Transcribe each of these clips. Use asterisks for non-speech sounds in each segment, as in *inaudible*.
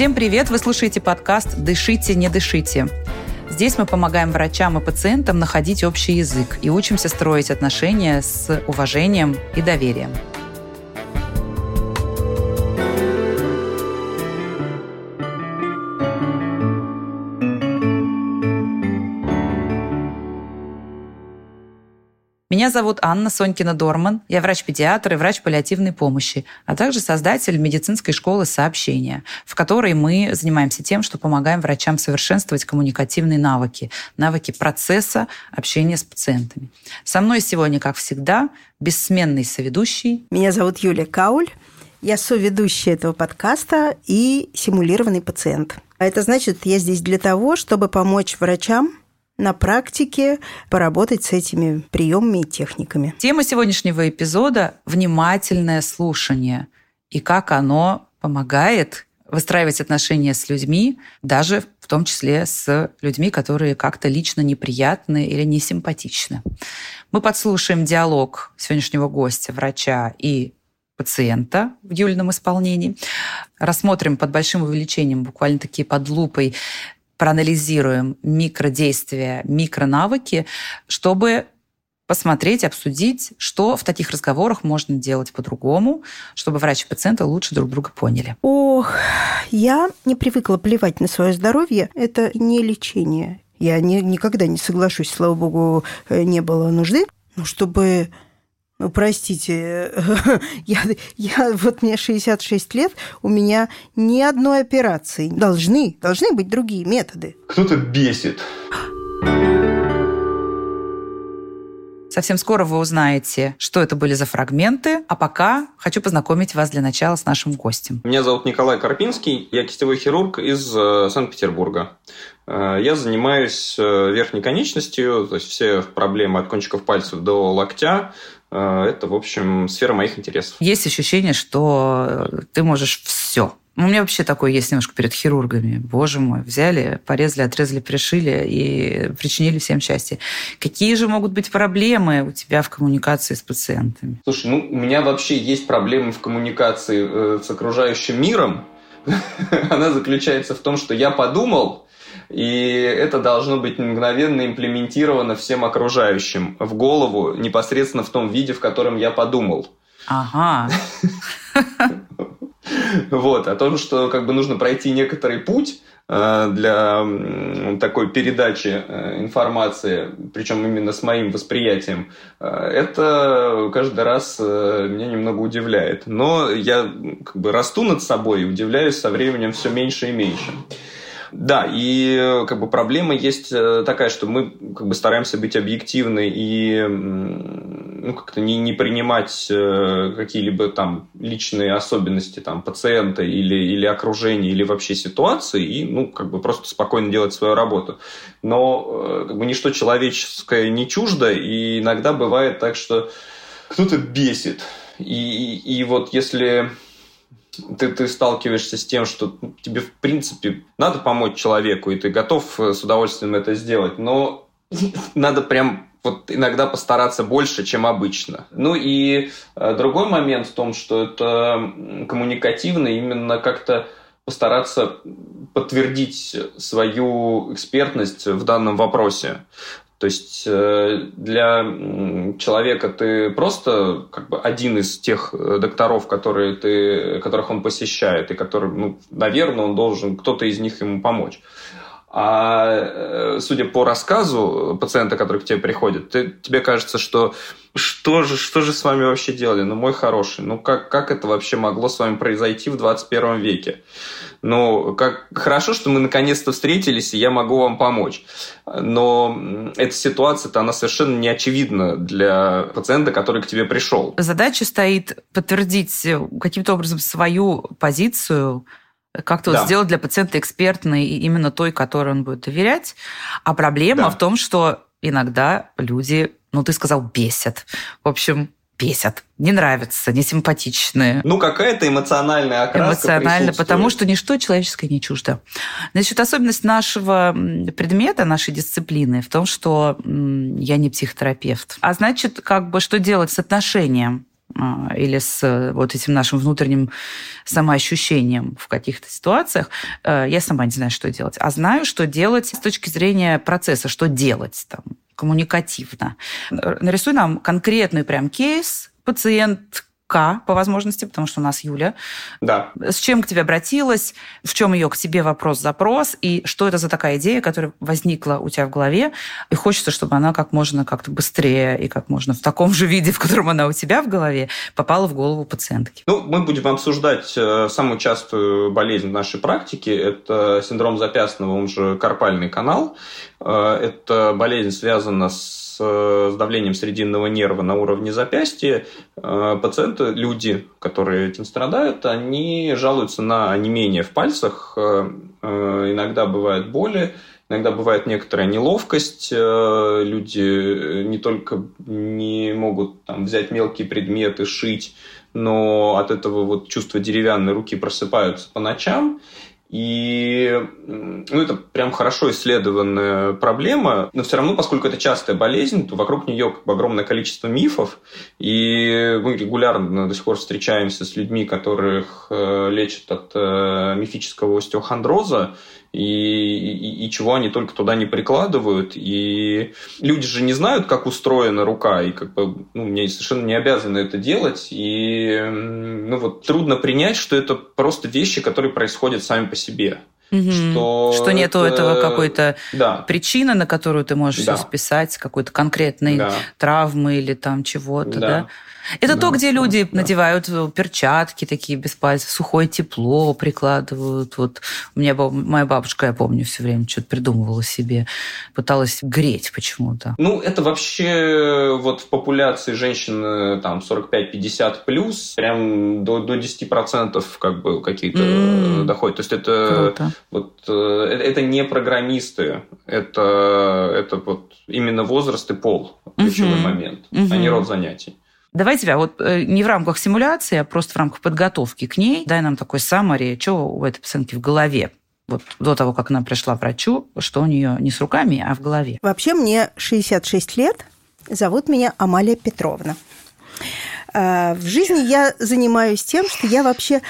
Всем привет! Вы слушаете подкаст «Дышите, не дышите». Здесь мы помогаем врачам и пациентам находить общий язык и учимся строить отношения с уважением и доверием. Меня зовут Анна Сонькина-Дорман. Я врач-педиатр и врач паллиативной помощи, а также создатель медицинской школы сообщения, в которой мы занимаемся тем, что помогаем врачам совершенствовать коммуникативные навыки, навыки процесса общения с пациентами. Со мной сегодня, как всегда, бессменный соведущий. Меня зовут Юлия Кауль. Я соведущая этого подкаста и симулированный пациент. А это значит, я здесь для того, чтобы помочь врачам на практике поработать с этими приемами и техниками. Тема сегодняшнего эпизода – внимательное слушание и как оно помогает выстраивать отношения с людьми, даже в том числе с людьми, которые как-то лично неприятны или несимпатичны. Мы подслушаем диалог сегодняшнего гостя, врача и пациента в Юлином исполнении. Рассмотрим под большим увеличением, буквально такие под лупой, проанализируем микродействия, микронавыки, чтобы посмотреть, обсудить, что в таких разговорах можно делать по-другому, чтобы врач и пациенты лучше друг друга поняли. Ох, я не привыкла плевать на свое здоровье. Это не лечение. Я не, никогда не соглашусь, слава богу, э, не было нужды. Но чтобы ну, простите, *laughs* я, я, вот мне 66 лет, у меня ни одной операции. Должны, должны быть другие методы. Кто-то бесит. Совсем скоро вы узнаете, что это были за фрагменты, а пока хочу познакомить вас для начала с нашим гостем. Меня зовут Николай Карпинский, я кистевой хирург из э, Санкт-Петербурга. Э, я занимаюсь э, верхней конечностью, то есть все проблемы от кончиков пальцев до локтя, это, в общем, сфера моих интересов. Есть ощущение, что ты можешь все. У меня вообще такое есть немножко перед хирургами. Боже мой, взяли, порезали, отрезали, пришили и причинили всем счастье. Какие же могут быть проблемы у тебя в коммуникации с пациентами? Слушай, ну у меня вообще есть проблемы в коммуникации э, с окружающим миром. *laughs* Она заключается в том, что я подумал, и это должно быть мгновенно имплементировано всем окружающим в голову, непосредственно в том виде, в котором я подумал. Ага. Вот, о том, что как бы нужно пройти некоторый путь э, для такой передачи э, информации, причем именно с моим восприятием, э, это каждый раз меня немного удивляет. Но я как бы расту над собой и удивляюсь со временем все меньше и меньше. Да, и э, как бы проблема есть э, такая, что мы как бы стараемся быть объективны и ну, как-то не, не принимать э, какие-либо там личные особенности там, пациента или, или окружения, или вообще ситуации, и ну, как бы просто спокойно делать свою работу. Но как бы ничто человеческое не чуждо, и иногда бывает так, что кто-то бесит. И, и, и вот если ты, ты сталкиваешься с тем, что тебе, в принципе, надо помочь человеку, и ты готов э, с удовольствием это сделать, но *laughs* надо прям вот иногда постараться больше, чем обычно. Ну и э, другой момент в том, что это коммуникативно именно как-то постараться подтвердить свою экспертность в данном вопросе. То есть э, для человека ты просто как бы один из тех э, докторов, которые ты, которых он посещает, и который, ну, наверное, он должен, кто-то из них ему помочь. А э, судя по рассказу пациента, который к тебе приходит, ты, тебе кажется, что что же, что же с вами вообще делали? Ну, мой хороший, ну как, как это вообще могло с вами произойти в 21 веке? Ну, как хорошо, что мы наконец-то встретились, и я могу вам помочь. Но эта ситуация-то, она совершенно не очевидна для пациента, который к тебе пришел. Задача стоит подтвердить каким-то образом свою позицию, как-то да. вот сделать для пациента экспертной именно той, которой он будет доверять. А проблема да. в том, что иногда люди, ну ты сказал, бесят. В общем, бесят, не нравятся, не симпатичные. Ну, какая-то эмоциональная окраска Эмоционально, потому что ничто человеческое не чуждо. Значит, особенность нашего предмета, нашей дисциплины в том, что я не психотерапевт. А значит, как бы что делать с отношением или с вот этим нашим внутренним самоощущением в каких-то ситуациях, э, я сама не знаю, что делать. А знаю, что делать с точки зрения процесса, что делать там коммуникативно. Нарисуй нам конкретный прям кейс, пациент, к по возможности, потому что у нас Юля. Да. С чем к тебе обратилась, в чем ее к тебе вопрос-запрос, и что это за такая идея, которая возникла у тебя в голове, и хочется, чтобы она как можно как-то быстрее и как можно в таком же виде, в котором она у тебя в голове, попала в голову пациентки. Ну, мы будем обсуждать э, самую частую болезнь в нашей практике. Это синдром запястного, он же карпальный канал. Э, это болезнь связана с с давлением срединного нерва на уровне запястья, э, пациенты, люди, которые этим страдают, они жалуются на онемение в пальцах, э, э, иногда бывает боли, Иногда бывает некоторая неловкость, люди не только не могут там, взять мелкие предметы, шить, но от этого вот чувство деревянной руки просыпаются по ночам. И ну, это прям хорошо исследованная проблема, но все равно, поскольку это частая болезнь, то вокруг нее как бы огромное количество мифов, и мы регулярно до сих пор встречаемся с людьми, которых э, лечат от э, мифического остеохондроза, и, и, и чего они только туда не прикладывают. И люди же не знают, как устроена рука, и как бы ну, мне совершенно не обязаны это делать. И ну, вот трудно принять, что это просто вещи, которые происходят сами по себе. Угу. Что, что нету это... этого какой-то да. причины, на которую ты можешь да. списать, какой-то конкретной да. травмы или там чего-то, да. да? Это да, то, где люди да. надевают э, перчатки такие без пальцев, сухое тепло прикладывают. Вот у меня моя бабушка, я помню, все время что-то придумывала себе, пыталась греть почему-то. Ну, это вообще э, вот в популяции женщин э, там 45-50 плюс прям до, до 10% как бы какие-то mm. доходят. То есть это, Круто. вот, это не программисты, это, это вот именно возраст и пол ключевой mm-hmm. момент, mm-hmm. а не род занятий. Давай тебя вот э, не в рамках симуляции, а просто в рамках подготовки к ней. Дай нам такой саммари, что у этой пациентки в голове вот до того, как она пришла к врачу, что у нее не с руками, а в голове. Вообще мне 66 лет, зовут меня Амалия Петровна. А, в жизни я занимаюсь тем, что я вообще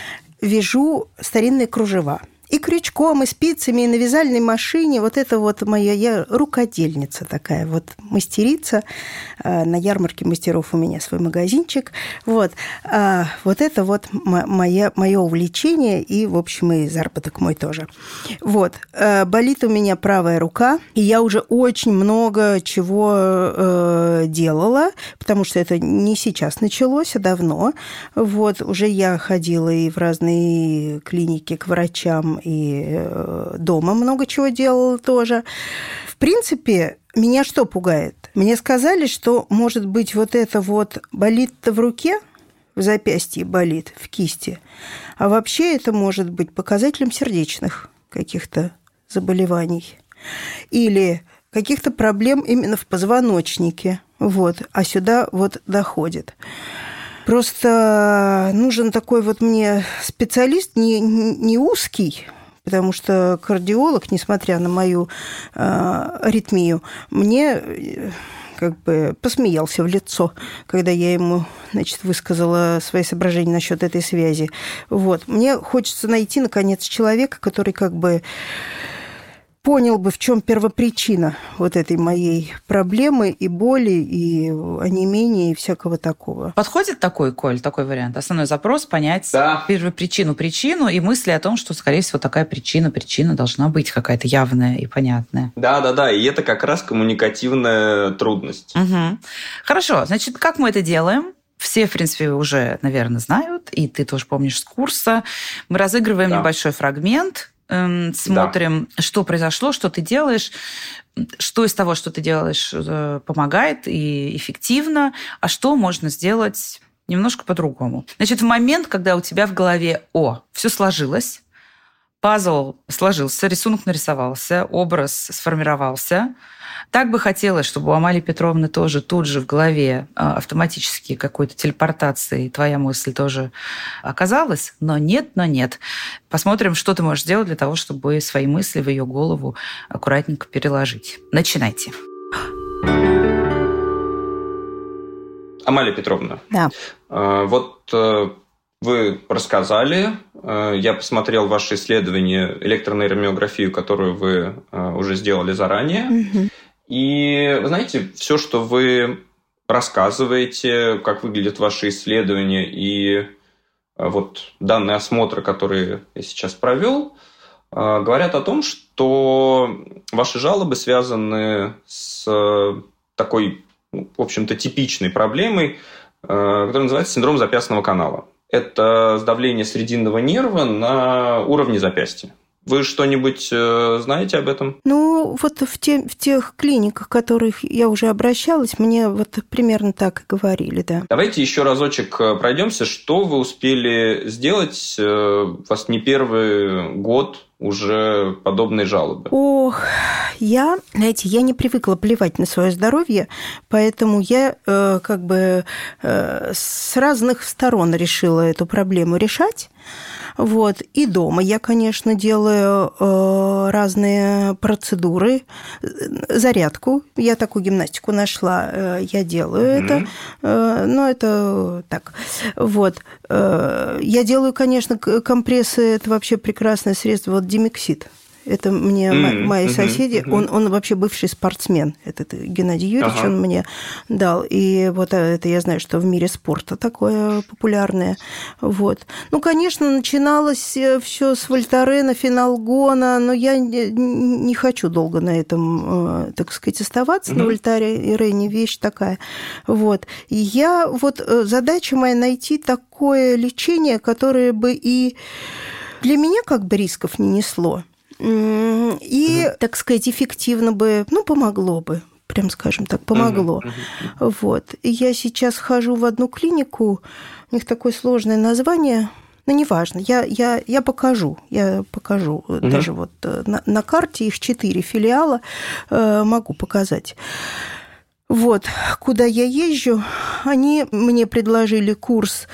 вяжу старинные кружева – и крючком, и спицами, и на вязальной машине. Вот это вот моя, я рукодельница такая, вот мастерица. А, на ярмарке мастеров у меня свой магазинчик. Вот, а, вот это вот мое, мое увлечение и, в общем, и заработок мой тоже. Вот, а, болит у меня правая рука, и я уже очень много чего э, делала, потому что это не сейчас началось, а давно. Вот, уже я ходила и в разные клиники к врачам, и э, дома много чего делала тоже. В принципе, меня что пугает? Мне сказали, что, может быть, вот это вот болит-то в руке, в запястье болит, в кисти, а вообще это может быть показателем сердечных каких-то заболеваний или каких-то проблем именно в позвоночнике. Вот, а сюда вот доходит. Просто нужен такой вот мне специалист не, не узкий, потому что кардиолог, несмотря на мою э, аритмию, мне э, как бы посмеялся в лицо, когда я ему, значит, высказала свои соображения насчет этой связи. Вот. Мне хочется найти, наконец, человека, который как бы понял бы, в чем первопричина вот этой моей проблемы и боли, и онемения, и всякого такого. Подходит такой, Коль, такой вариант? Основной запрос – понять да. первопричину, причину и мысли о том, что, скорее всего, такая причина, причина должна быть какая-то явная и понятная. Да, да, да. И это как раз коммуникативная трудность. Угу. Хорошо. Значит, как мы это делаем? все, в принципе, уже, наверное, знают, и ты тоже помнишь с курса. Мы разыгрываем да. небольшой фрагмент, Эм, смотрим, да. что произошло, что ты делаешь, что из того, что ты делаешь, э, помогает и эффективно, а что можно сделать немножко по-другому. Значит, в момент, когда у тебя в голове, о, все сложилось, пазл сложился, рисунок нарисовался, образ сформировался, так бы хотелось, чтобы у Амали Петровны тоже тут же в голове а, автоматически какой-то телепортацией твоя мысль тоже оказалась, но нет, но нет. Посмотрим, что ты можешь сделать для того, чтобы свои мысли в ее голову аккуратненько переложить. Начинайте. Амалия Петровна. Да. Вот вы рассказали, я посмотрел ваше исследование, электронейромиографию, которую вы уже сделали заранее. Угу. И, вы знаете, все, что вы рассказываете, как выглядят ваши исследования и вот данные осмотра, которые я сейчас провел, говорят о том, что ваши жалобы связаны с такой, в общем-то, типичной проблемой, которая называется синдром запястного канала это сдавление срединного нерва на уровне запястья. Вы что-нибудь э, знаете об этом? Ну, вот в, те, в тех клиниках, в которых я уже обращалась, мне вот примерно так и говорили, да. Давайте еще разочек э, пройдемся. Что вы успели сделать? Э, у вас не первый год уже подобные жалобы? Ох, я, знаете, я не привыкла плевать на свое здоровье, поэтому я э, как бы э, с разных сторон решила эту проблему решать. Вот. И дома я, конечно, делаю э, разные процедуры, зарядку. Я такую гимнастику нашла, э, я делаю mm-hmm. это. Э, но это так. Вот. Э, я делаю, конечно, компрессы, это вообще прекрасное средство. Вот димексид. Это мне mm-hmm. мои соседи. Mm-hmm. Он, он вообще бывший спортсмен. Этот Геннадий Юрьевич, ага. он мне дал. И вот это я знаю, что в мире спорта такое популярное. Вот. Ну, конечно, начиналось э, все с Вольтарена, Финалгона, но я не, не хочу долго на этом, э, так сказать, оставаться. Mm-hmm. На Вольтаре и Рейне вещь такая. Вот. И я вот э, задача моя найти такое лечение, которое бы и для меня как бы рисков не несло. И, так сказать, эффективно бы, ну, помогло бы прям скажем так, помогло. Uh-huh, Вот. И я сейчас хожу в одну клинику, у них такое сложное название, но неважно, я, я, я покажу, я покажу. Uh-huh. Даже вот э, на, на карте их четыре филиала э, могу показать. Вот, куда я езжу, они мне предложили курс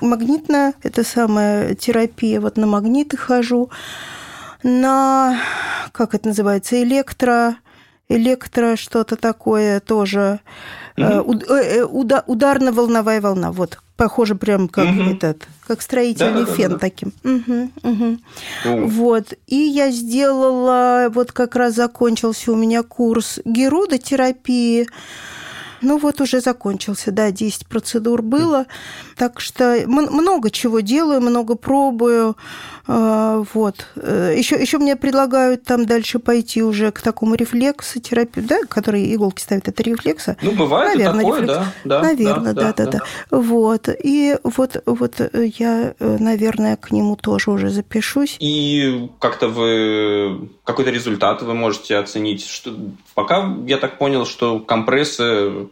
магнитная, это самая терапия, вот на магниты хожу на, как это называется, электро, электро что-то такое тоже, mm-hmm. ударно-волновая волна, вот, похоже прям как mm-hmm. этот, как строительный да, фен да, да, таким. Угу, угу. Mm. Вот, и я сделала, вот как раз закончился у меня курс герудотерапии, ну вот уже закончился, да, 10 процедур было. Так что много чего делаю, много пробую. А, вот. Еще, э, еще мне предлагают там дальше пойти уже к такому рефлексотерапии, да, который иголки ставят, это рефлекса. Ну, бывает Наверное, такое, рефлекс. да, да. Наверное, да, да, да, да, да. Вот. И вот, вот я, э, наверное, к нему тоже уже запишусь. И как-то вы какой-то результат вы можете оценить? Что пока я так понял, что компрессы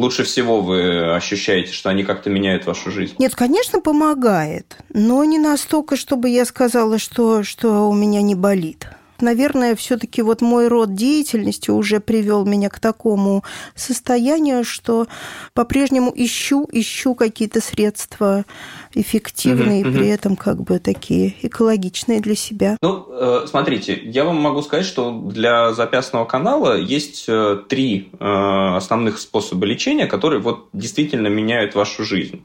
лучше всего вы ощущаете, что они как-то меняют вашу жизнь? Нет, конечно, помогает, но не настолько, чтобы я сказала, что, что у меня не болит наверное, все-таки вот мой род деятельности уже привел меня к такому состоянию, что по-прежнему ищу, ищу какие-то средства эффективные, угу, при угу. этом как бы такие экологичные для себя. Ну, э, смотрите, я вам могу сказать, что для запястного канала есть э, три э, основных способа лечения, которые вот действительно меняют вашу жизнь.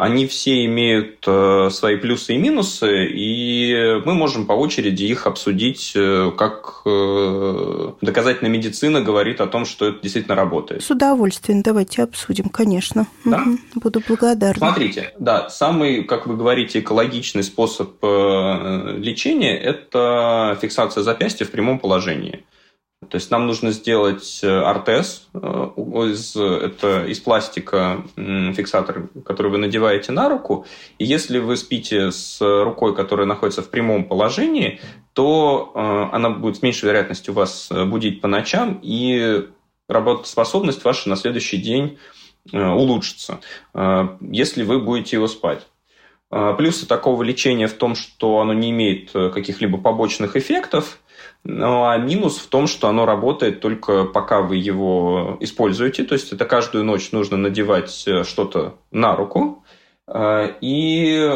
Они все имеют свои плюсы и минусы, и мы можем по очереди их обсудить, как доказательная медицина говорит о том, что это действительно работает. С удовольствием, давайте обсудим, конечно. Да? Угу. Буду благодарна. Смотрите, да, сам самый, как вы говорите, экологичный способ э, лечения – это фиксация запястья в прямом положении. То есть нам нужно сделать э, ортез, э, из, это из пластика фиксатор, который вы надеваете на руку. И если вы спите с рукой, которая находится в прямом положении, то она будет с меньшей вероятностью вас будить по ночам, и работоспособность ваша на следующий день улучшится, если вы будете его спать. Плюсы такого лечения в том, что оно не имеет э, каких-либо побочных эффектов, ну, а минус в том, что оно работает только пока вы его используете. То есть это каждую ночь нужно надевать э, что-то на руку. А, и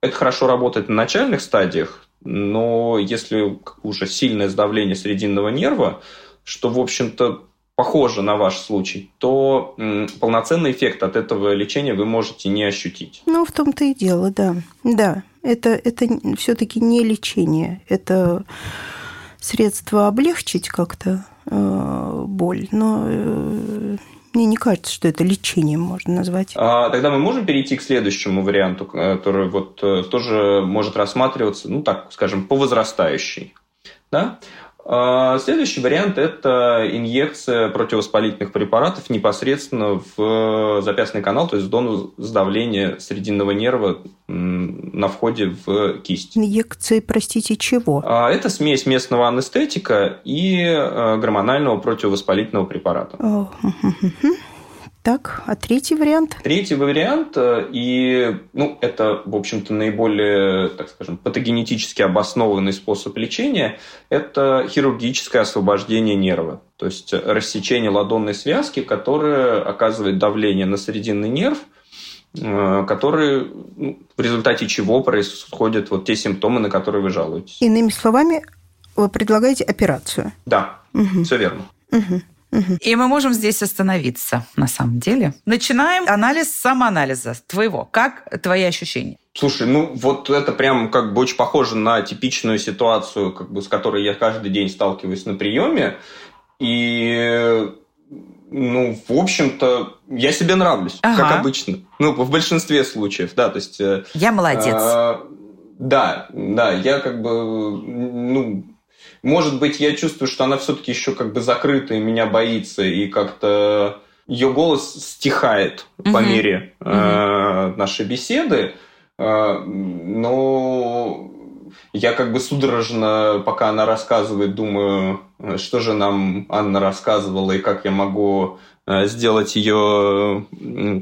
это хорошо работает на начальных стадиях, но если уже сильное сдавление срединного нерва, что, в общем-то, похоже на ваш случай, то полноценный эффект от этого лечения вы можете не ощутить. Ну, в том-то и дело, да. Да, это, это все-таки не лечение, это средство облегчить как-то э, боль, но э, мне не кажется, что это лечением можно назвать. А, тогда мы можем перейти к следующему варианту, который вот э, тоже может рассматриваться, ну так, скажем, по возрастающей. Да? А, следующий вариант – это инъекция противовоспалительных препаратов непосредственно в запястный канал, то есть в зону сдавления срединного нерва на входе в кисть. Инъекции, простите, чего? А, это смесь местного анестетика и э, гормонального противовоспалительного препарата. Так, а третий вариант? Третий вариант, э, и ну, это, в общем-то, наиболее, так скажем, патогенетически обоснованный способ лечения, это хирургическое освобождение нерва. То есть рассечение ладонной связки, которое оказывает давление на срединный нерв, э, который, ну, в результате чего происходят вот те симптомы, на которые вы жалуетесь. Иными словами, вы предлагаете операцию? Да, угу. все верно. Угу. И мы можем здесь остановиться, на самом деле. Начинаем анализ самоанализа твоего. Как твои ощущения? Слушай, ну вот это прям как бы очень похоже на типичную ситуацию, как бы, с которой я каждый день сталкиваюсь на приеме. И ну, в общем-то, я себе нравлюсь, ага. как обычно. Ну, в большинстве случаев, да, то есть... Э, я молодец. А, да, да, я как бы, ну, может быть, я чувствую, что она все-таки еще как бы закрыта и меня боится, и как-то ее голос стихает угу. по мере угу. э, нашей беседы. Э, но я как бы судорожно, пока она рассказывает, думаю, что же нам Анна рассказывала и как я могу э, сделать ее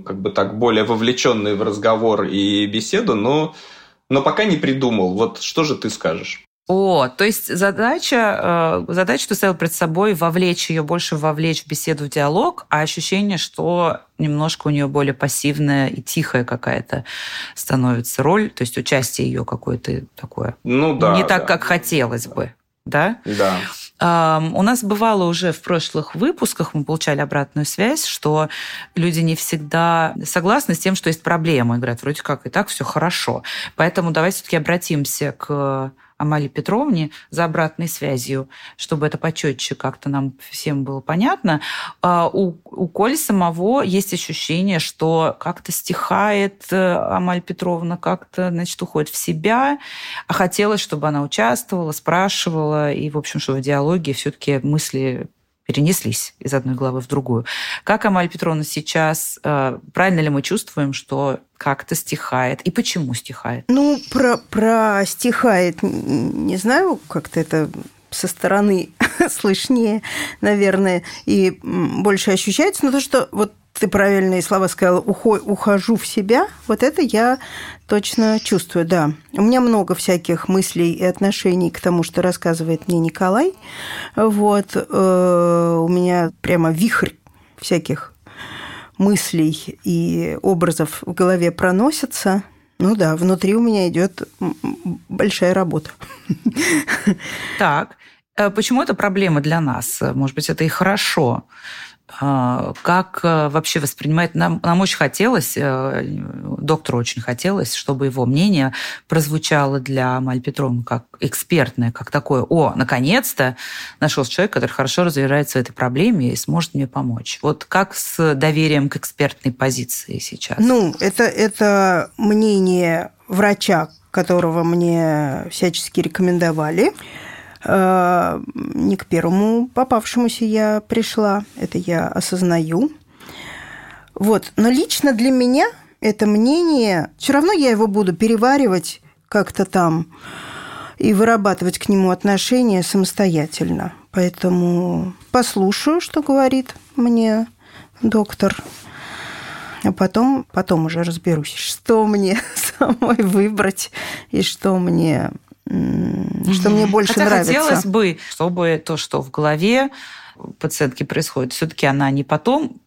как бы так более вовлеченной в разговор и беседу, но, но пока не придумал. Вот что же ты скажешь? О, то есть задача, э, задача ты ставил перед собой вовлечь ее, больше вовлечь в беседу, в диалог, а ощущение, что немножко у нее более пассивная и тихая какая-то становится роль, то есть участие ее какое-то такое. Ну да. Не так, да. как хотелось бы, да? Да. У нас бывало уже в прошлых выпусках, мы получали обратную связь, что люди не всегда согласны с тем, что есть проблемы. Говорят, вроде как и так все хорошо. Поэтому давайте все-таки обратимся к Амали Петровне за обратной связью, чтобы это почетче как-то нам всем было понятно. А, у, у Коли самого есть ощущение, что как-то стихает э, Амаль Петровна, как-то, значит, уходит в себя, а хотелось, чтобы она участвовала, спрашивала, и, в общем, что в диалоге все-таки мысли перенеслись из одной главы в другую. Как Амаль Петровна сейчас, э, правильно ли мы чувствуем, что как-то стихает? И почему стихает? Ну, про, про стихает не знаю, как-то это со стороны *laughs* слышнее, наверное, и больше ощущается, но то, что вот ты правильные слова сказала, ухожу в себя, вот это я точно чувствую, да. У меня много всяких мыслей и отношений к тому, что рассказывает мне Николай. Вот. Э, у меня прямо вихрь всяких мыслей и образов в голове проносится. Ну да, внутри у меня идет большая работа. Так, э, почему это проблема для нас? Может быть, это и хорошо. А, как э, вообще воспринимает... Нам, нам очень хотелось, э, доктору очень хотелось, чтобы его мнение прозвучало для Маль Петровны как экспертное, как такое, о, наконец-то нашелся человек, который хорошо разбирается в этой проблеме и сможет мне помочь. Вот как с доверием к экспертной позиции сейчас? Ну, это, это мнение врача, которого мне всячески рекомендовали. Э, не к первому попавшемуся я пришла, это я осознаю. Вот. Но лично для меня это мнение, все равно я его буду переваривать как-то там и вырабатывать к нему отношения самостоятельно. Поэтому послушаю, что говорит мне доктор, а потом, потом уже разберусь, что мне *laughs* самой выбрать и что мне что мне больше Хотя нравится. хотелось бы, чтобы то, что в голове пациентки происходит, все-таки она не потом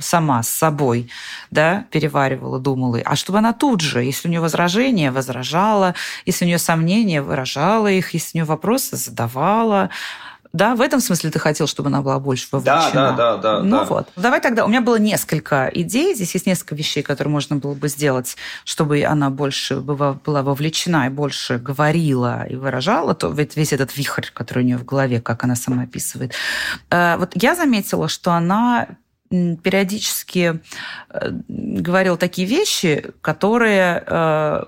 сама с собой да, переваривала, думала, а чтобы она тут же, если у нее возражения, возражала, если у нее сомнения, выражала их, если у нее вопросы, задавала, Да, в этом смысле ты хотел, чтобы она была больше вовлечена? Да, да, да. да ну да. вот. Давай тогда. У меня было несколько идей. Здесь есть несколько вещей, которые можно было бы сделать, чтобы она больше была вовлечена и больше говорила и выражала то, весь этот вихрь, который у нее в голове, как она сама описывает. Э, вот я заметила, что она периодически э, говорила такие вещи, которые э,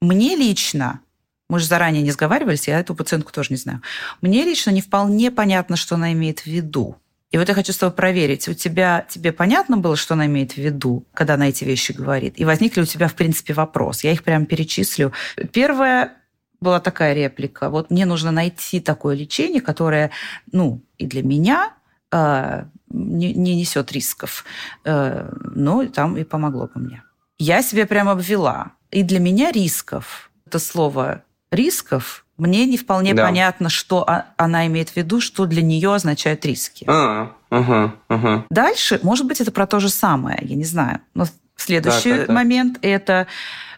мне лично мы же заранее не сговаривались, я эту пациентку тоже не знаю. Мне лично не вполне понятно, что она имеет в виду. И вот я хочу с тобой проверить, у тебя, тебе понятно было, что она имеет в виду, когда она эти вещи говорит? И возник ли у тебя, в принципе, вопрос? Я их прям перечислю. Первое была такая реплика. Вот мне нужно найти такое лечение, которое, ну, и для меня э, не, не несет рисков. Э, но там и помогло бы мне. Я себе прям обвела. И для меня рисков, это слово рисков, мне не вполне да. понятно, что она имеет в виду, что для нее означают риски. А, ага, ага. Дальше, может быть, это про то же самое, я не знаю. Но следующий так, так, так. момент это,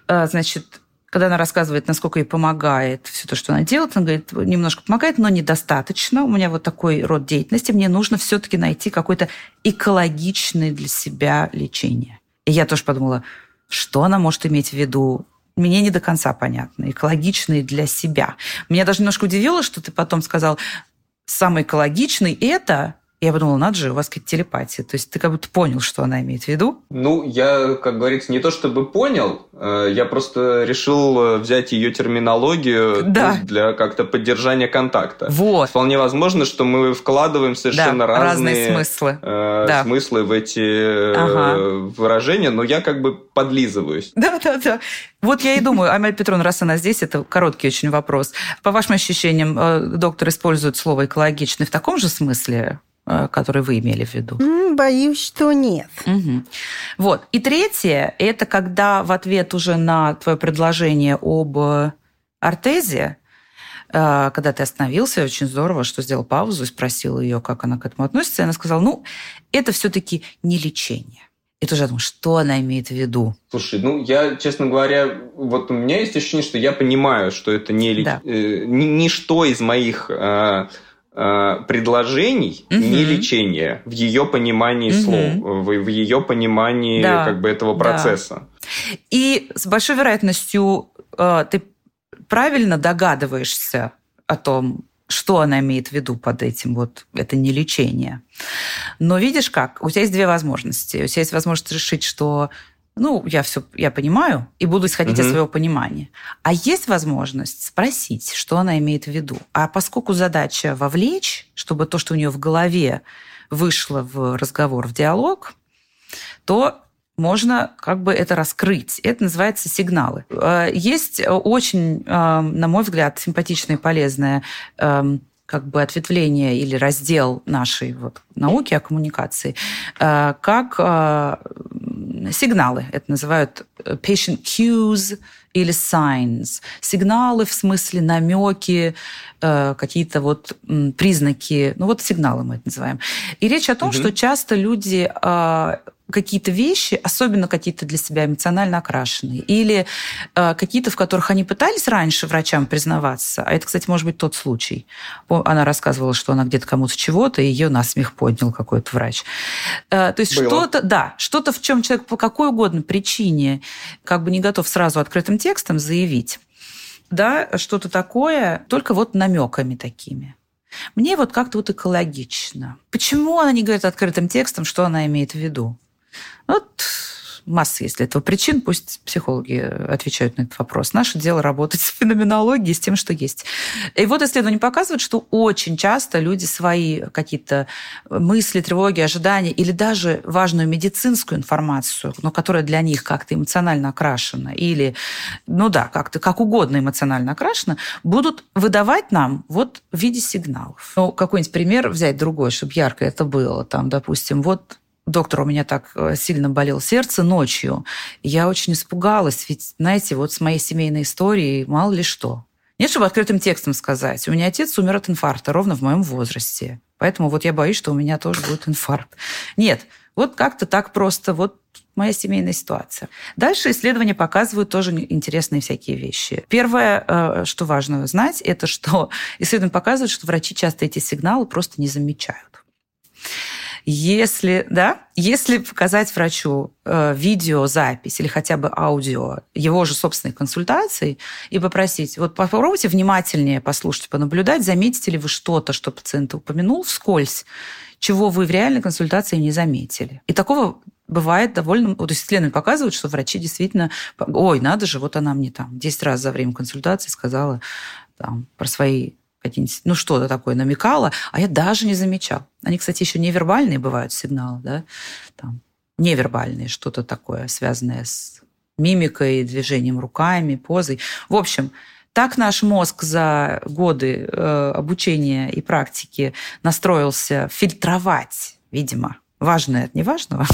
э, значит, когда она рассказывает, насколько ей помогает все то, что она делает, она говорит, немножко помогает, но недостаточно. У меня вот такой род деятельности. Мне нужно все-таки найти какое-то экологичное для себя лечение. И я тоже подумала, что она может иметь в виду мне не до конца понятно. Экологичный для себя. Меня даже немножко удивило, что ты потом сказал, самый экологичный – это я подумала, надо же, у вас какая-то телепатия. То есть ты как будто понял, что она имеет в виду? Ну, я, как говорится, не то чтобы понял, э, я просто решил э, взять ее терминологию да. для как-то поддержания контакта. Вот. Вполне возможно, что мы вкладываем совершенно да, разные, разные смыслы. Э, да. смыслы в эти ага. выражения, но я как бы подлизываюсь. Да, да, да. Вот я и думаю, Амель Петровна, раз она здесь, это короткий очень вопрос. По вашим ощущениям, доктор использует слово экологичный в таком же смысле? Э, который вы имели в виду? Боюсь, что нет. Угу. Вот. И третье, это когда в ответ уже на твое предложение об ортезе, э, когда ты остановился, очень здорово, что сделал паузу и спросил ее, как она к этому относится, и она сказала, ну, это все-таки не лечение. И тоже думаю, что она имеет в виду? Слушай, ну я, честно говоря, вот у меня есть ощущение, что я понимаю, что это не да. э, ничто из моих э, Э, предложений, угу. не лечения в ее понимании угу. слов, в, в ее понимании да. как бы этого процесса. Да. И с большой вероятностью э, ты правильно догадываешься о том, что она имеет в виду под этим вот это не лечение. Но видишь как, у тебя есть две возможности. У тебя есть возможность решить, что ну, я все, я понимаю, и буду исходить угу. из своего понимания. А есть возможность спросить, что она имеет в виду. А поскольку задача вовлечь, чтобы то, что у нее в голове вышло в разговор, в диалог, то можно как бы это раскрыть. Это называется сигналы. Э, есть очень, э, на мой взгляд, симпатичное и полезное эм, как бы ответвление или раздел нашей вот науки о коммуникации, э, как сигналы. Это называют э, patient cues или signs. Сигналы в смысле намеки, э, какие-то вот признаки. Ну вот сигналы мы это называем. И речь о том, угу. что часто люди какие-то вещи, особенно какие-то для себя эмоционально окрашенные, или э, какие-то, в которых они пытались раньше врачам признаваться, а это, кстати, может быть тот случай. Она рассказывала, что она где-то кому-то чего-то, и ее насмех поднял какой-то врач. Э, то есть что-то, да, что-то, в чем человек по какой угодно причине как бы не готов сразу открытым текстом заявить, да, что-то такое, только вот намеками такими. Мне вот как-то вот экологично. Почему она не говорит открытым текстом, что она имеет в виду? Вот масса есть для этого причин, пусть психологи отвечают на этот вопрос. Наше дело работать *laughs* с феноменологией, с тем, что есть. И вот исследования показывают, что очень часто люди свои какие-то мысли, тревоги, ожидания или даже важную медицинскую информацию, но которая для них как-то эмоционально окрашена или, ну да, как-то как угодно эмоционально окрашена, будут выдавать нам вот в виде сигналов. Ну, какой-нибудь пример взять другой, чтобы ярко это было. Там, допустим, вот доктор, у меня так э, сильно болел сердце ночью. Я очень испугалась, ведь, знаете, вот с моей семейной историей мало ли что. Нет, чтобы открытым текстом сказать. У меня отец умер от инфаркта ровно в моем возрасте. Поэтому вот я боюсь, что у меня тоже будет инфаркт. Нет, вот как-то так просто, вот моя семейная ситуация. Дальше исследования показывают тоже интересные всякие вещи. Первое, э, что важно знать, это что *laughs* исследования показывают, что врачи часто эти сигналы просто не замечают. Если, да, если показать врачу э, видеозапись или хотя бы аудио его же собственной консультации и попросить, вот попробуйте внимательнее послушать, понаблюдать, заметите ли вы что-то, что пациент упомянул вскользь, чего вы в реальной консультации не заметили. И такого бывает довольно... Вот исследования показывают, что врачи действительно... Ой, надо же, вот она мне там 10 раз за время консультации сказала там, про свои какие-нибудь, ну, что-то такое намекала, а я даже не замечал. Они, кстати, еще невербальные бывают сигналы, да, там, невербальные, что-то такое, связанное с мимикой, движением руками, позой. В общем, так наш мозг за годы э, обучения и практики настроился фильтровать, видимо, важное от неважного,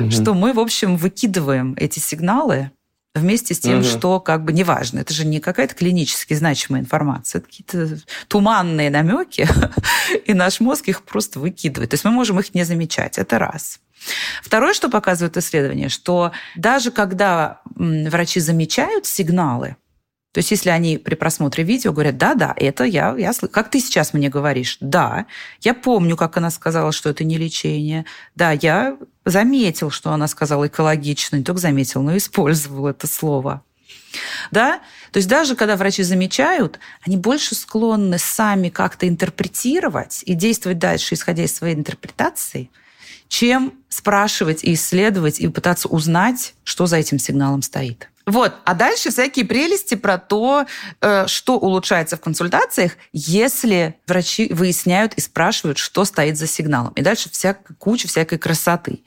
угу. что мы, в общем, выкидываем эти сигналы вместе с тем, угу. что как бы неважно. Это же не какая-то клинически значимая информация, это какие-то туманные намеки, *laughs* и наш мозг их просто выкидывает. То есть мы можем их не замечать. Это раз. Второе, что показывает исследование, что даже когда врачи замечают сигналы, то есть, если они при просмотре видео говорят, да, да, это я, я слышу. Как ты сейчас мне говоришь? Да, я помню, как она сказала, что это не лечение. Да, я заметил, что она сказала экологично, не только заметил, но и использовал это слово. Да? То есть даже когда врачи замечают, они больше склонны сами как-то интерпретировать и действовать дальше, исходя из своей интерпретации, чем спрашивать и исследовать и пытаться узнать, что за этим сигналом стоит. Вот. А дальше всякие прелести про то, э, что улучшается в консультациях, если врачи выясняют и спрашивают, что стоит за сигналом. И дальше вся, куча всякой красоты.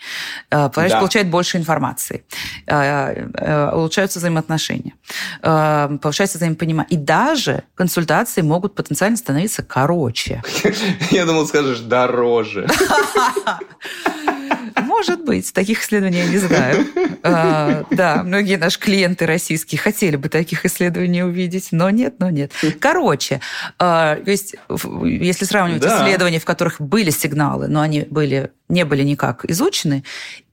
Э, врач да. получает больше информации. Э, улучшаются взаимоотношения. Повышается взаимопонимание. И даже консультации могут потенциально становиться короче. *laughs* Я думал, скажешь, дороже. *laughs* Может быть, таких исследований я не знаю. Да, многие наши клиенты российские хотели бы таких исследований увидеть, но нет, но нет. Короче, а, то есть, если сравнивать да. исследования, в которых были сигналы, но они были, не были никак изучены,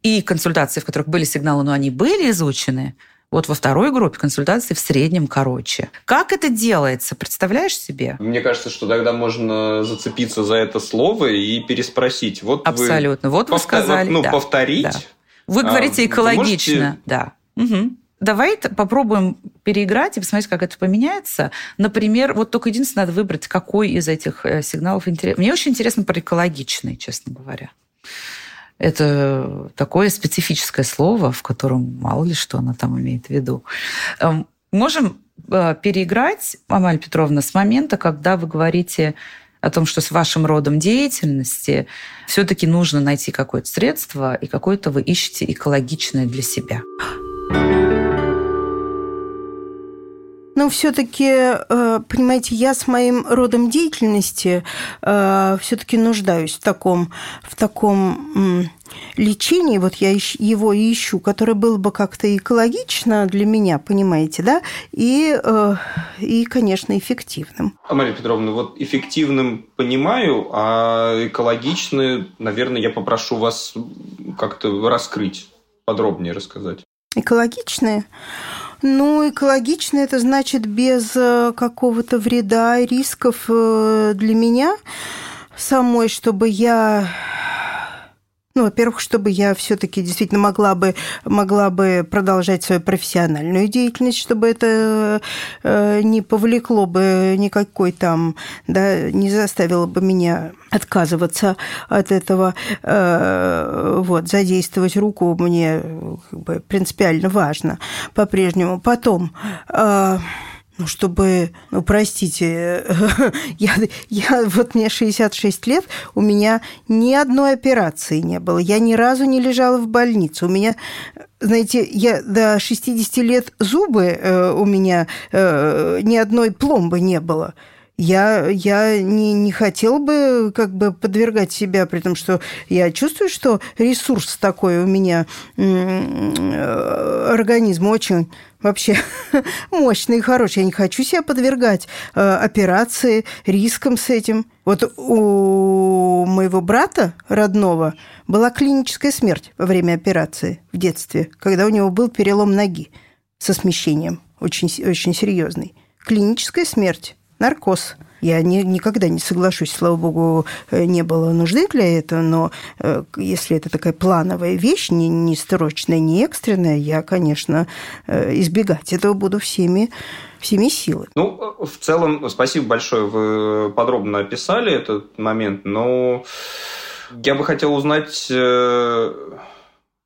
и консультации, в которых были сигналы, но они были изучены, вот во второй группе консультации в среднем короче. Как это делается? Представляешь себе? Мне кажется, что тогда можно зацепиться за это слово и переспросить. Вот Абсолютно. Вы вот вы сказали. Ну, да. повторить. Да. Вы говорите а, экологично. Можете... Да. Угу. Давай попробуем переиграть и посмотреть, как это поменяется. Например, вот только единственное, надо выбрать, какой из этих э, сигналов интересен. Мне очень интересно про экологичный, честно говоря. Это такое специфическое слово, в котором мало ли что она там имеет в виду. Эм, можем э, переиграть, Амаль Петровна, с момента, когда вы говорите о том, что с вашим родом деятельности все-таки нужно найти какое-то средство, и какое-то вы ищете экологичное для себя. Но все-таки, э, понимаете, я с моим родом деятельности э, все-таки нуждаюсь в таком, в таком лечении, вот я его и ищу, которое было бы как-то экологично для меня, понимаете, да, и, э, и конечно, эффективным. А, Мария Петровна, вот эффективным понимаю, а экологичный, наверное, я попрошу вас как-то раскрыть, подробнее рассказать. Экологичные? Ну, экологично это значит без э, какого-то вреда, рисков э, для меня самой, чтобы я ну, во-первых, чтобы я все-таки действительно могла бы, могла бы продолжать свою профессиональную деятельность, чтобы это э, не повлекло бы никакой там, да, не заставило бы меня отказываться от этого, э, вот, задействовать руку мне как бы, принципиально важно по-прежнему. Потом э, ну, чтобы, ну, простите, *laughs* я, я, вот мне 66 лет, у меня ни одной операции не было, я ни разу не лежала в больнице, у меня знаете, я до 60 лет зубы э, у меня э, ни одной пломбы не было я, я не, не хотел бы как бы подвергать себя, при том, что я чувствую, что ресурс такой у меня, организм очень вообще *laughs* мощный и хороший. Я не хочу себя подвергать э, операции, рискам с этим. Вот у моего брата родного была клиническая смерть во время операции в детстве, когда у него был перелом ноги со смещением, очень, очень серьезный. Клиническая смерть, наркоз – я не, никогда не соглашусь, слава богу, э, не было нужды для этого, но э, если это такая плановая вещь, не, не срочная, не экстренная, я, конечно, э, избегать этого буду всеми всеми силами. Ну, в целом, спасибо большое, вы подробно описали этот момент, но я бы хотел узнать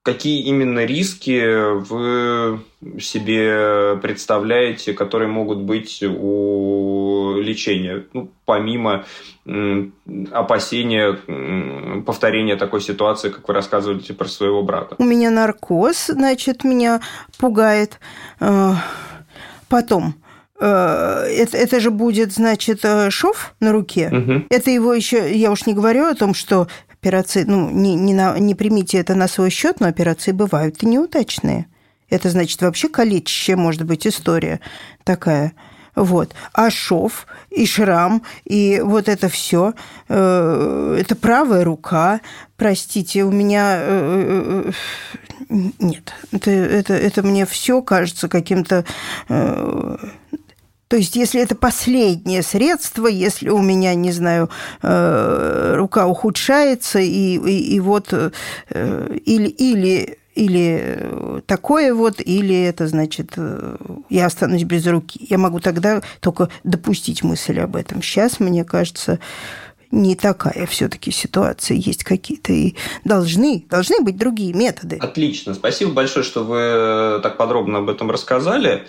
Какие именно риски вы себе представляете, которые могут быть у лечения, ну, помимо опасения повторения такой ситуации, как вы рассказываете про своего брата? У меня наркоз, значит, меня пугает. Э, потом, э, это, это же будет, значит, э, шов на руке. Угу. Это его еще, я уж не говорю о том, что операции, ну, не, не, на, не примите это на свой счет, но операции бывают и неудачные. Это значит вообще калечащая может быть история такая. Вот. А шов и шрам, и вот это все, э, это правая рука. Простите, у меня э, э, нет, это, это, это мне все кажется каким-то то есть, если это последнее средство, если у меня, не знаю, э, рука ухудшается, и, и, и вот э, или, или или такое вот, или это значит, э, я останусь без руки. Я могу тогда только допустить мысль об этом. Сейчас, мне кажется, не такая все-таки ситуация, есть какие-то и должны, должны быть другие методы. Отлично, спасибо большое, что вы так подробно об этом рассказали.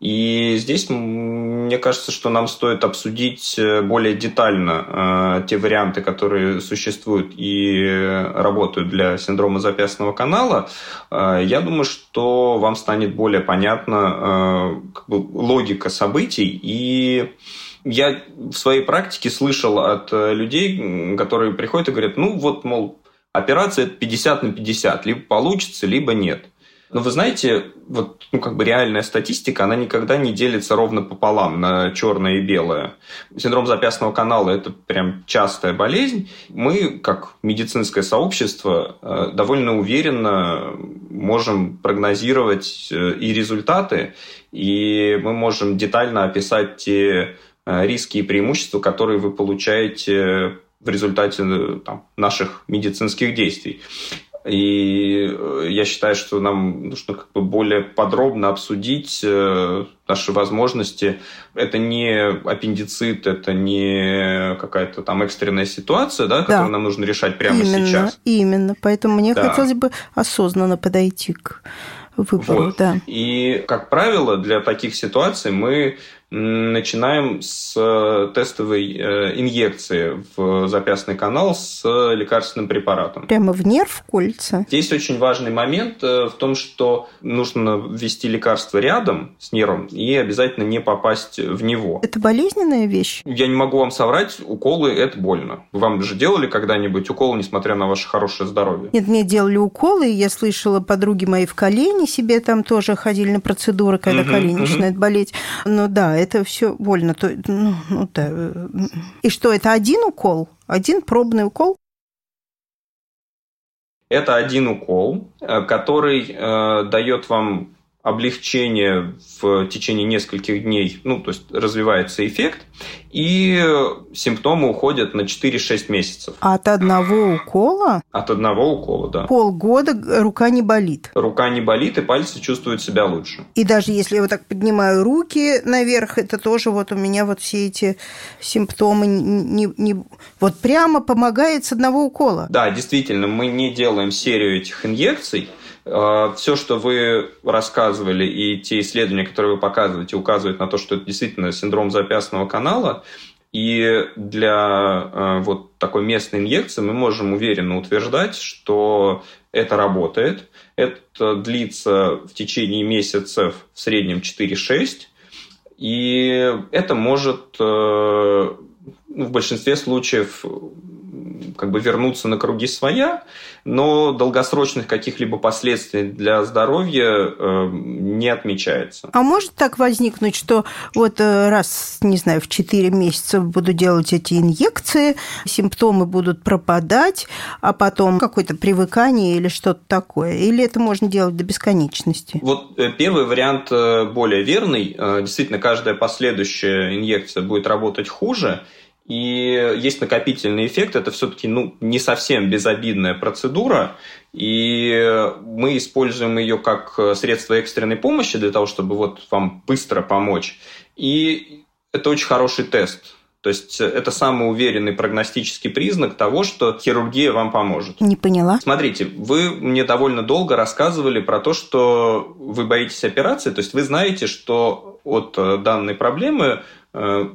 И здесь мне кажется, что нам стоит обсудить э, более детально э, те варианты, которые существуют и работают для синдрома запястного канала. Э, я думаю, что вам станет более понятна э, как бы, логика событий и я в своей практике слышал от э, людей, которые приходят и говорят, ну вот, мол, операция 50 на 50, либо получится, либо нет. Но вы знаете, вот, ну, как бы реальная статистика, она никогда не делится ровно пополам на черное и белое. Синдром запястного канала – это прям частая болезнь. Мы, как медицинское сообщество, э, довольно уверенно можем прогнозировать э, и результаты, и мы можем детально описать те э, риски и преимущества, которые вы получаете в результате там, наших медицинских действий. И э, я считаю, что нам нужно как бы более подробно обсудить э, наши возможности. Это не аппендицит, это не какая-то там экстренная ситуация, да, которую да. нам нужно решать прямо именно, сейчас. Именно. Поэтому мне да. хотелось бы осознанно подойти к выбору. Вот. Да. И, как правило, для таких ситуаций мы начинаем с э, тестовой э, инъекции в запястный канал с лекарственным препаратом. Прямо в нерв кольца? Здесь очень важный момент э, в том, что нужно ввести лекарство рядом с нервом и обязательно не попасть в него. Это болезненная вещь? Я не могу вам соврать, уколы – это больно. Вам же делали когда-нибудь уколы, несмотря на ваше хорошее здоровье? Нет, мне делали уколы, я слышала, подруги мои в колени себе там тоже ходили на процедуры, когда угу, колени угу. начинают болеть. Но да, это все больно. То, ну, ну, да. И что, это один укол? Один пробный укол? Это один укол, э, который э, дает вам облегчение в течение нескольких дней, ну, то есть развивается эффект, и симптомы уходят на 4-6 месяцев. От одного укола? От одного укола, да. Полгода рука не болит? Рука не болит, и пальцы чувствуют себя лучше. И даже если я вот так поднимаю руки наверх, это тоже вот у меня вот все эти симптомы не, не... Вот прямо помогает с одного укола? Да, действительно, мы не делаем серию этих инъекций, все, что вы рассказывали, и те исследования, которые вы показываете, указывают на то, что это действительно синдром запястного канала. И для а, вот такой местной инъекции мы можем уверенно утверждать, что это работает. Это длится в течение месяцев в среднем 4-6. И это может э, в большинстве случаев как бы вернуться на круги своя, но долгосрочных каких-либо последствий для здоровья э, не отмечается. А может так возникнуть, что вот э, раз, не знаю, в 4 месяца буду делать эти инъекции, симптомы будут пропадать, а потом какое-то привыкание или что-то такое? Или это можно делать до бесконечности? Вот э, первый вариант более верный. Действительно, каждая последующая инъекция будет работать хуже, и есть накопительный эффект, это все-таки ну, не совсем безобидная процедура, и мы используем ее как средство экстренной помощи для того, чтобы вот вам быстро помочь. И это очень хороший тест. То есть это самый уверенный прогностический признак того, что хирургия вам поможет. Не поняла. Смотрите, вы мне довольно долго рассказывали про то, что вы боитесь операции. То есть вы знаете, что от данной проблемы Э,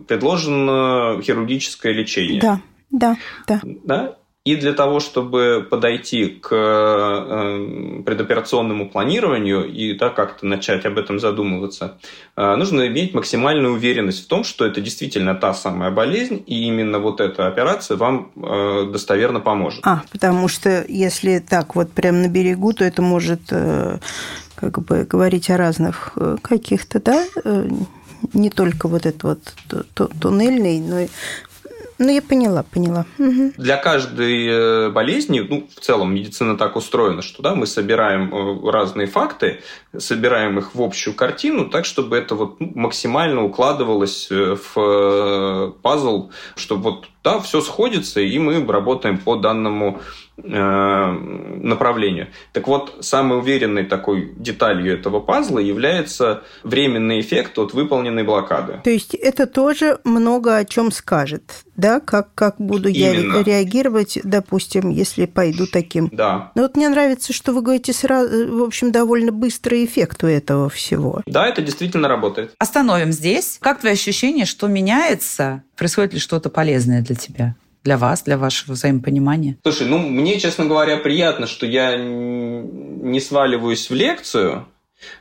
предложено хирургическое лечение. Да, да, да. да? И для того, чтобы подойти к э, предоперационному планированию и да, как-то начать об этом задумываться, э, нужно иметь максимальную уверенность в том, что это действительно та самая болезнь, и именно вот эта операция вам достоверно поможет. А, потому что если так вот прямо на берегу, то это может как бы говорить о разных каких-то, да, не только вот этот вот туннельный, но и ну, я поняла, поняла. Угу. Для каждой э, болезни, ну, в целом медицина так устроена, что да, мы собираем э, разные факты, собираем их в общую картину, так, чтобы это вот ну, максимально укладывалось э, в пазл, чтобы вот, да, все сходится, и мы работаем по данному направлению. Так вот, самой уверенной такой деталью этого пазла является временный эффект от выполненной блокады. То есть это тоже много о чем скажет, да? Как, как буду Именно. я реагировать, допустим, если пойду таким. Да. Но вот мне нравится, что вы говорите сразу, в общем, довольно быстрый эффект у этого всего. Да, это действительно работает. Остановим здесь. Как твои ощущения, что меняется? Происходит ли что-то полезное для тебя? Для вас, для вашего взаимопонимания? Слушай, ну, мне, честно говоря, приятно, что я не сваливаюсь в лекцию,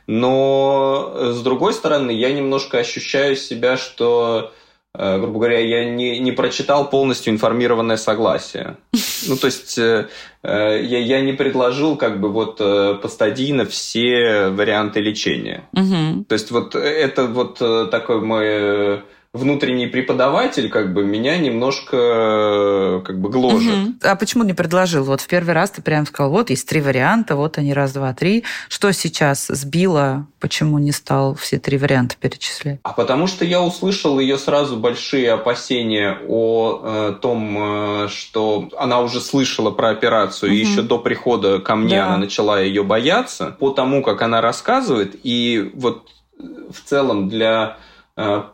но, с другой стороны, я немножко ощущаю себя, что э, грубо говоря, я не, не прочитал полностью информированное согласие. *laughs* Ну, то есть э, э, я, я не предложил как бы вот постадийно все варианты лечения. Угу. То есть вот это вот такой мой внутренний преподаватель как бы меня немножко э, как бы гложет. Угу. А почему не предложил? Вот в первый раз ты прям сказал, вот есть три варианта, вот они раз, два, три. Что сейчас сбило? Почему не стал все три варианта перечислять? А потому что я услышал ее сразу большие опасения о э, том, э, что она уже слышала про операцию, угу. и еще до прихода ко мне да. она начала ее бояться. По тому, как она рассказывает, и вот в целом для э,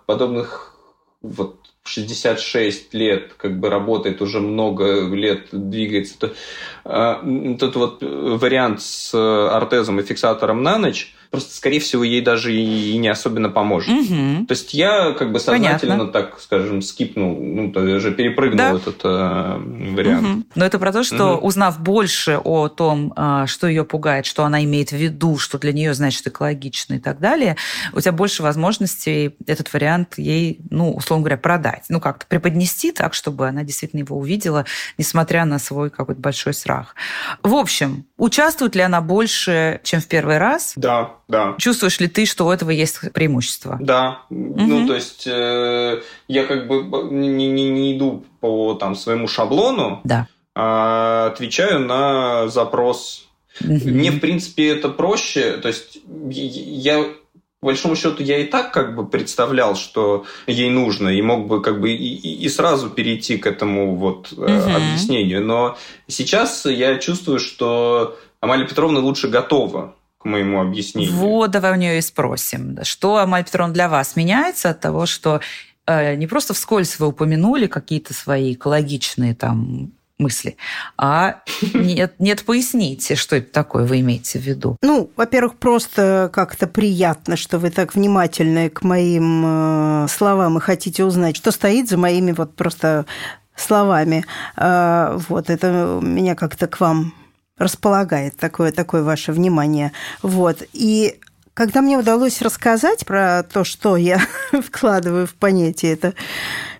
подобных вот 66 лет как бы работает, уже много лет двигается. То, э, тут вот вариант с ортезом и фиксатором на ночь, просто, скорее всего, ей даже и не особенно поможет. Угу. То есть я как бы сознательно, Понятно. так скажем, скипнул, ну, даже перепрыгнул да. этот э, вариант. Угу. Но это про то, что угу. узнав больше о том, э, что ее пугает, что она имеет в виду, что для нее значит экологично и так далее, у тебя больше возможностей этот вариант ей, ну, условно говоря, продать. Ну, как-то преподнести так, чтобы она действительно его увидела, несмотря на свой какой-то большой страх. В общем, участвует ли она больше, чем в первый раз? Да да. Чувствуешь ли ты, что у этого есть преимущество? Да. Угу. Ну, то есть э, я как бы не, не, не иду по там, своему шаблону, да. а отвечаю на запрос. Угу. Мне, в принципе, это проще. То есть я по большому счету я и так как бы представлял, что ей нужно, и мог бы как бы и, и сразу перейти к этому вот угу. объяснению. Но сейчас я чувствую, что Амалия Петровна лучше готова моему объяснению. Вот, давай у нее и спросим. Что, Амаль Петровна, для вас меняется от того, что э, не просто вскользь вы упомянули какие-то свои экологичные там мысли. А нет, нет, поясните, что это такое вы имеете в виду. Ну, во-первых, просто как-то приятно, что вы так внимательны к моим э, словам и хотите узнать, что стоит за моими вот просто словами. Э, вот это меня как-то к вам располагает такое, такое ваше внимание. Вот. И Когда мне удалось рассказать про то, что я *laughs* вкладываю в понятие это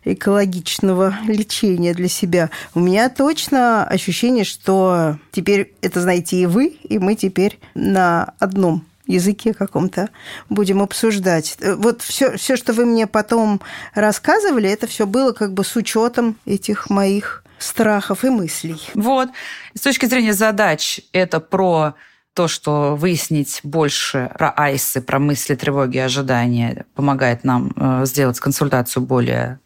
экологичного лечения для себя, у меня точно ощущение, что теперь это знаете и вы, и мы теперь на одном языке каком-то будем обсуждать. Вот все, все, что вы мне потом рассказывали, это все было как бы с учетом этих моих страхов и мыслей. Вот. С точки зрения задач, это про то, что выяснить больше про айсы, про мысли, тревоги, ожидания, помогает нам э, сделать консультацию более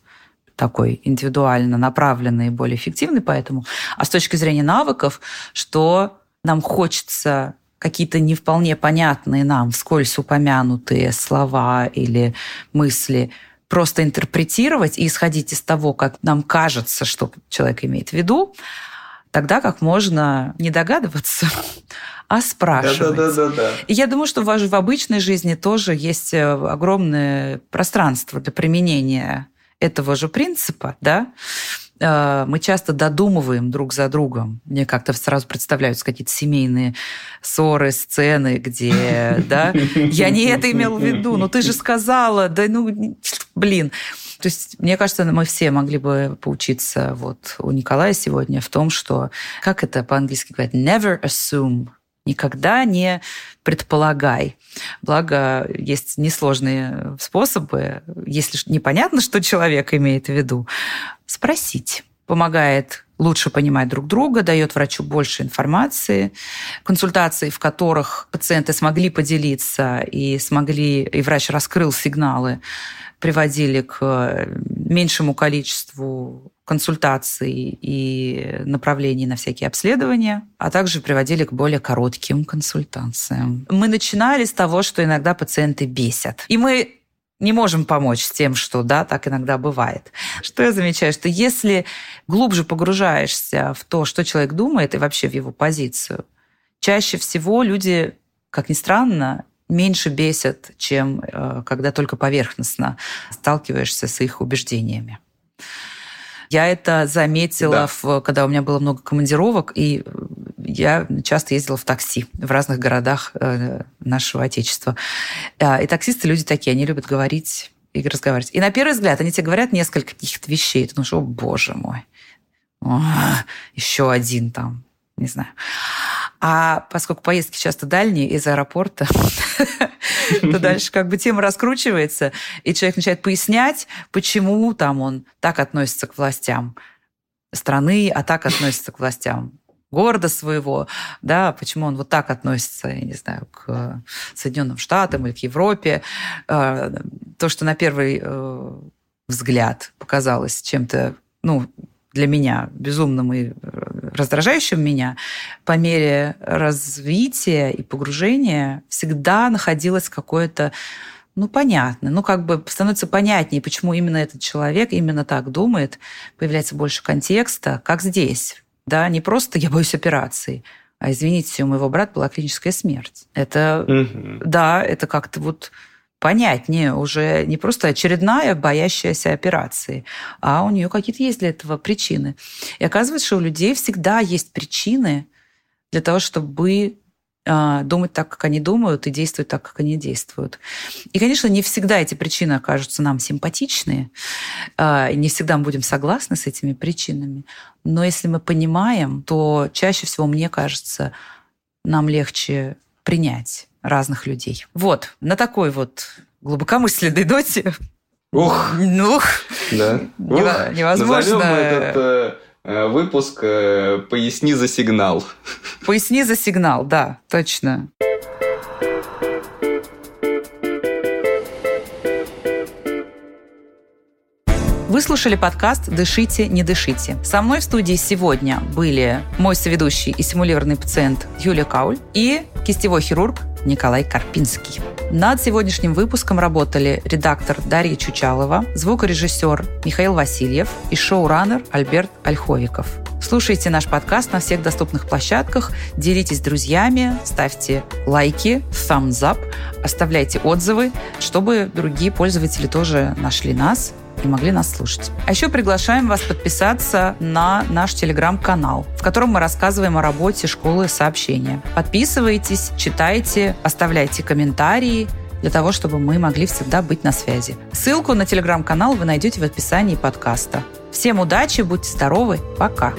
такой индивидуально направленной и более эффективной поэтому. А с точки зрения навыков, что нам хочется какие-то не вполне понятные нам, вскользь упомянутые слова или мысли просто интерпретировать и исходить из того, как нам кажется, что человек имеет в виду, тогда как можно не догадываться, *laughs* а спрашивать. Да, да, да, да. И я думаю, что в, в обычной жизни тоже есть э, огромное пространство для применения этого же принципа, да, мы часто додумываем друг за другом. Мне как-то сразу представляются какие-то семейные ссоры, сцены, где, *laughs* да, я не это имел в виду, но ты же сказала, да ну, блин. То есть, мне кажется, мы все могли бы поучиться вот у Николая сегодня в том, что, как это по-английски говорят, never assume, Никогда не предполагай. Благо, есть несложные способы, если непонятно, что человек имеет в виду, спросить. Помогает лучше понимать друг друга, дает врачу больше информации. Консультации, в которых пациенты смогли поделиться и смогли, и врач раскрыл сигналы, приводили к меньшему количеству консультаций и направлений на всякие обследования, а также приводили к более коротким консультациям. Мы начинали с того, что иногда пациенты бесят. И мы не можем помочь с тем, что да, так иногда бывает. Что я замечаю, что если глубже погружаешься в то, что человек думает и вообще в его позицию, чаще всего люди, как ни странно, меньше бесят, чем э, когда только поверхностно сталкиваешься с их убеждениями. Я это заметила, да. в, когда у меня было много командировок, и я часто ездила в такси в разных городах э, нашего Отечества. А, и таксисты люди такие, они любят говорить и разговаривать. И на первый взгляд они тебе говорят несколько каких-то вещей. Ты думаешь, о, боже мой, о, *laughs* еще один там, не знаю. А поскольку поездки часто дальние из аэропорта, *laughs* то дальше как бы тема раскручивается, и человек начинает пояснять, почему там он так относится к властям страны, а так относится к властям города своего, да, почему он вот так относится, я не знаю, к Соединенным Штатам или к Европе. А, то, что на первый э, взгляд показалось чем-то, ну, для меня безумным и раздражающим меня, по мере развития и погружения всегда находилось какое-то ну, понятно. Ну, как бы становится понятнее, почему именно этот человек именно так думает. Появляется больше контекста, как здесь. Да, не просто «я боюсь операции», а, извините, у моего брата была клиническая смерть. Это, угу. да, это как-то вот понятнее уже не просто очередная боящаяся операции, а у нее какие-то есть для этого причины. И оказывается, что у людей всегда есть причины для того, чтобы а, думать так, как они думают, и действовать так, как они действуют. И, конечно, не всегда эти причины окажутся нам симпатичные, а, не всегда мы будем согласны с этими причинами. Но если мы понимаем, то чаще всего, мне кажется, нам легче принять разных людей. Вот, на такой вот глубокомысленной ноте. Ух! Ух! Да. Ух. Невозможно. Назовем этот э, э, выпуск э, «Поясни за сигнал». «Поясни за сигнал», да, точно. Слушали подкаст «Дышите, не дышите». Со мной в студии сегодня были мой соведущий и симулированный пациент Юлия Кауль и кистевой хирург Николай Карпинский. Над сегодняшним выпуском работали редактор Дарья Чучалова, звукорежиссер Михаил Васильев и шоураннер Альберт Ольховиков. Слушайте наш подкаст на всех доступных площадках, делитесь с друзьями, ставьте лайки, thumbs up, оставляйте отзывы, чтобы другие пользователи тоже нашли нас и могли нас слушать. А еще приглашаем вас подписаться на наш телеграм-канал, в котором мы рассказываем о работе школы сообщения. Подписывайтесь, читайте, оставляйте комментарии, для того, чтобы мы могли всегда быть на связи. Ссылку на телеграм-канал вы найдете в описании подкаста. Всем удачи, будьте здоровы, пока! Пока.